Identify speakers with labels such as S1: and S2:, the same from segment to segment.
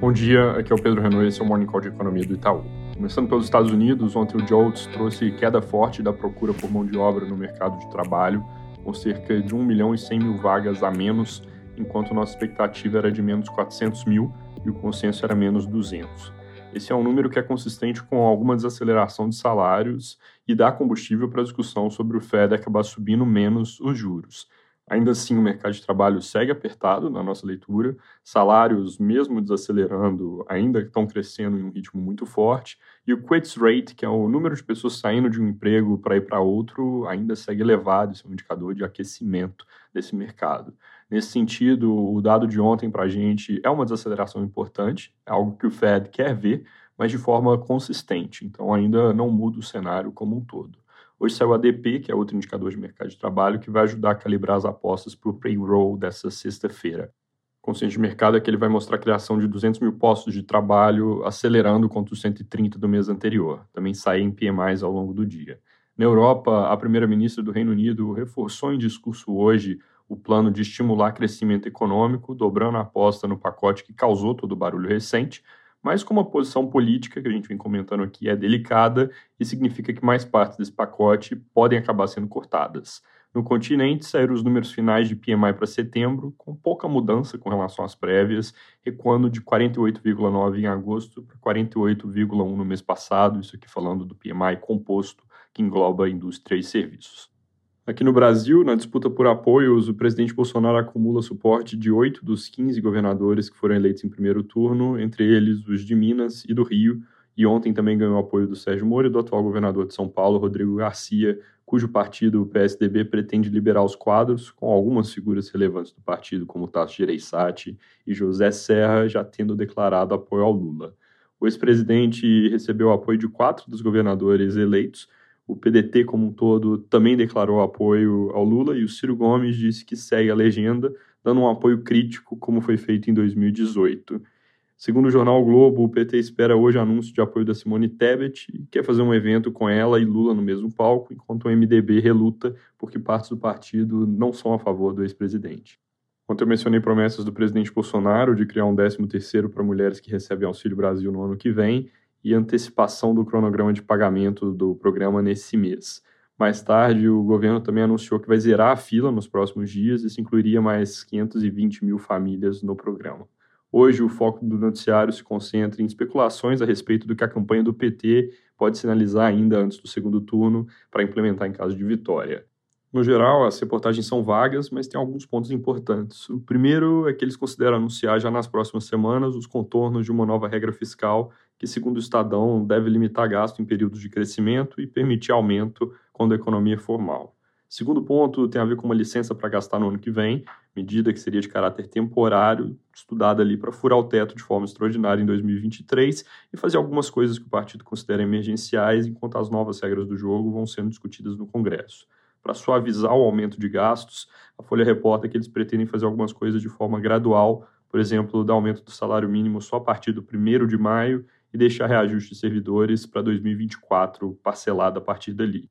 S1: Bom dia, aqui é o Pedro Renault, esse é o Morning Call de Economia do Itaú. Começando pelos Estados Unidos, ontem o JOLTS trouxe queda forte da procura por mão de obra no mercado de trabalho, com cerca de 1 milhão e 100 mil vagas a menos, enquanto nossa expectativa era de menos 400 mil e o consenso era menos 200. Esse é um número que é consistente com alguma desaceleração de salários e dá combustível para a discussão sobre o Fed acabar subindo menos os juros. Ainda assim, o mercado de trabalho segue apertado na nossa leitura, salários, mesmo desacelerando, ainda estão crescendo em um ritmo muito forte, e o quits rate, que é o número de pessoas saindo de um emprego para ir para outro, ainda segue elevado, isso é um indicador de aquecimento desse mercado. Nesse sentido, o dado de ontem para a gente é uma desaceleração importante, é algo que o Fed quer ver, mas de forma consistente, então ainda não muda o cenário como um todo. Hoje saiu o ADP, que é outro indicador de mercado de trabalho, que vai ajudar a calibrar as apostas para o payroll dessa sexta-feira. O consenso de mercado é que ele vai mostrar a criação de 200 mil postos de trabalho, acelerando contra os 130 do mês anterior. Também sai em PMIs ao longo do dia. Na Europa, a primeira-ministra do Reino Unido reforçou em discurso hoje o plano de estimular crescimento econômico, dobrando a aposta no pacote que causou todo o barulho recente, mas como a posição política que a gente vem comentando aqui é delicada e significa que mais partes desse pacote podem acabar sendo cortadas. No continente, saíram os números finais de PMI para setembro, com pouca mudança com relação às prévias, recuando de 48,9 em agosto para 48,1 no mês passado, isso aqui falando do PMI composto, que engloba indústria e serviços. Aqui no Brasil, na disputa por apoios, o presidente Bolsonaro acumula suporte de oito dos 15 governadores que foram eleitos em primeiro turno, entre eles os de Minas e do Rio, e ontem também ganhou apoio do Sérgio Moro e do atual governador de São Paulo, Rodrigo Garcia, cujo partido, o PSDB, pretende liberar os quadros, com algumas figuras relevantes do partido, como Tasso Gereissati e José Serra, já tendo declarado apoio ao Lula. O ex-presidente recebeu o apoio de quatro dos governadores eleitos, o PDT como um todo também declarou apoio ao Lula e o Ciro Gomes disse que segue a legenda, dando um apoio crítico, como foi feito em 2018. Segundo o jornal Globo, o PT espera hoje anúncio de apoio da Simone Tebet e quer fazer um evento com ela e Lula no mesmo palco, enquanto o MDB reluta porque partes do partido não são a favor do ex-presidente. Ontem eu mencionei promessas do presidente Bolsonaro de criar um 13º para mulheres que recebem Auxílio Brasil no ano que vem, e antecipação do cronograma de pagamento do programa nesse mês. Mais tarde, o governo também anunciou que vai zerar a fila nos próximos dias, e isso incluiria mais 520 mil famílias no programa. Hoje, o foco do noticiário se concentra em especulações a respeito do que a campanha do PT pode sinalizar ainda antes do segundo turno para implementar em caso de vitória. No geral, as reportagens são vagas, mas tem alguns pontos importantes. O primeiro é que eles consideram anunciar já nas próximas semanas os contornos de uma nova regra fiscal que, segundo o Estadão, deve limitar gasto em períodos de crescimento e permitir aumento quando a economia for mal. Segundo ponto tem a ver com uma licença para gastar no ano que vem, medida que seria de caráter temporário, estudada ali para furar o teto de forma extraordinária em 2023 e fazer algumas coisas que o partido considera emergenciais, enquanto as novas regras do jogo vão sendo discutidas no Congresso para suavizar o aumento de gastos, a Folha reporta que eles pretendem fazer algumas coisas de forma gradual, por exemplo, dar aumento do salário mínimo só a partir do 1 de maio e deixar reajuste de servidores para 2024 parcelado a partir dali.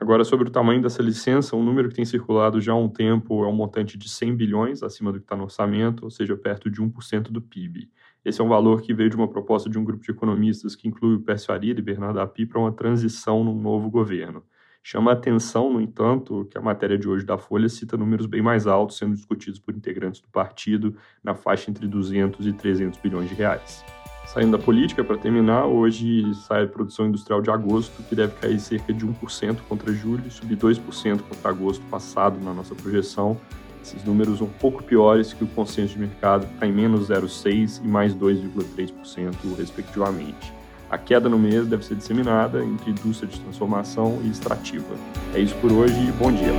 S1: Agora, sobre o tamanho dessa licença, um número que tem circulado já há um tempo é um montante de 100 bilhões, acima do que está no orçamento, ou seja, perto de 1% do PIB. Esse é um valor que veio de uma proposta de um grupo de economistas que inclui o Pércio Arida e Bernardo Api para uma transição num novo governo. Chama a atenção, no entanto, que a matéria de hoje da Folha cita números bem mais altos sendo discutidos por integrantes do partido, na faixa entre 200 e 300 bilhões de reais. Saindo da política, para terminar, hoje sai a produção industrial de agosto, que deve cair cerca de 1% contra julho e subir 2% contra agosto passado na nossa projeção. Esses números um pouco piores que o consenso de mercado, está em menos 0,6% e mais 2,3%, respectivamente. A queda no mês deve ser disseminada entre indústria de transformação e extrativa. É isso por hoje e bom dia.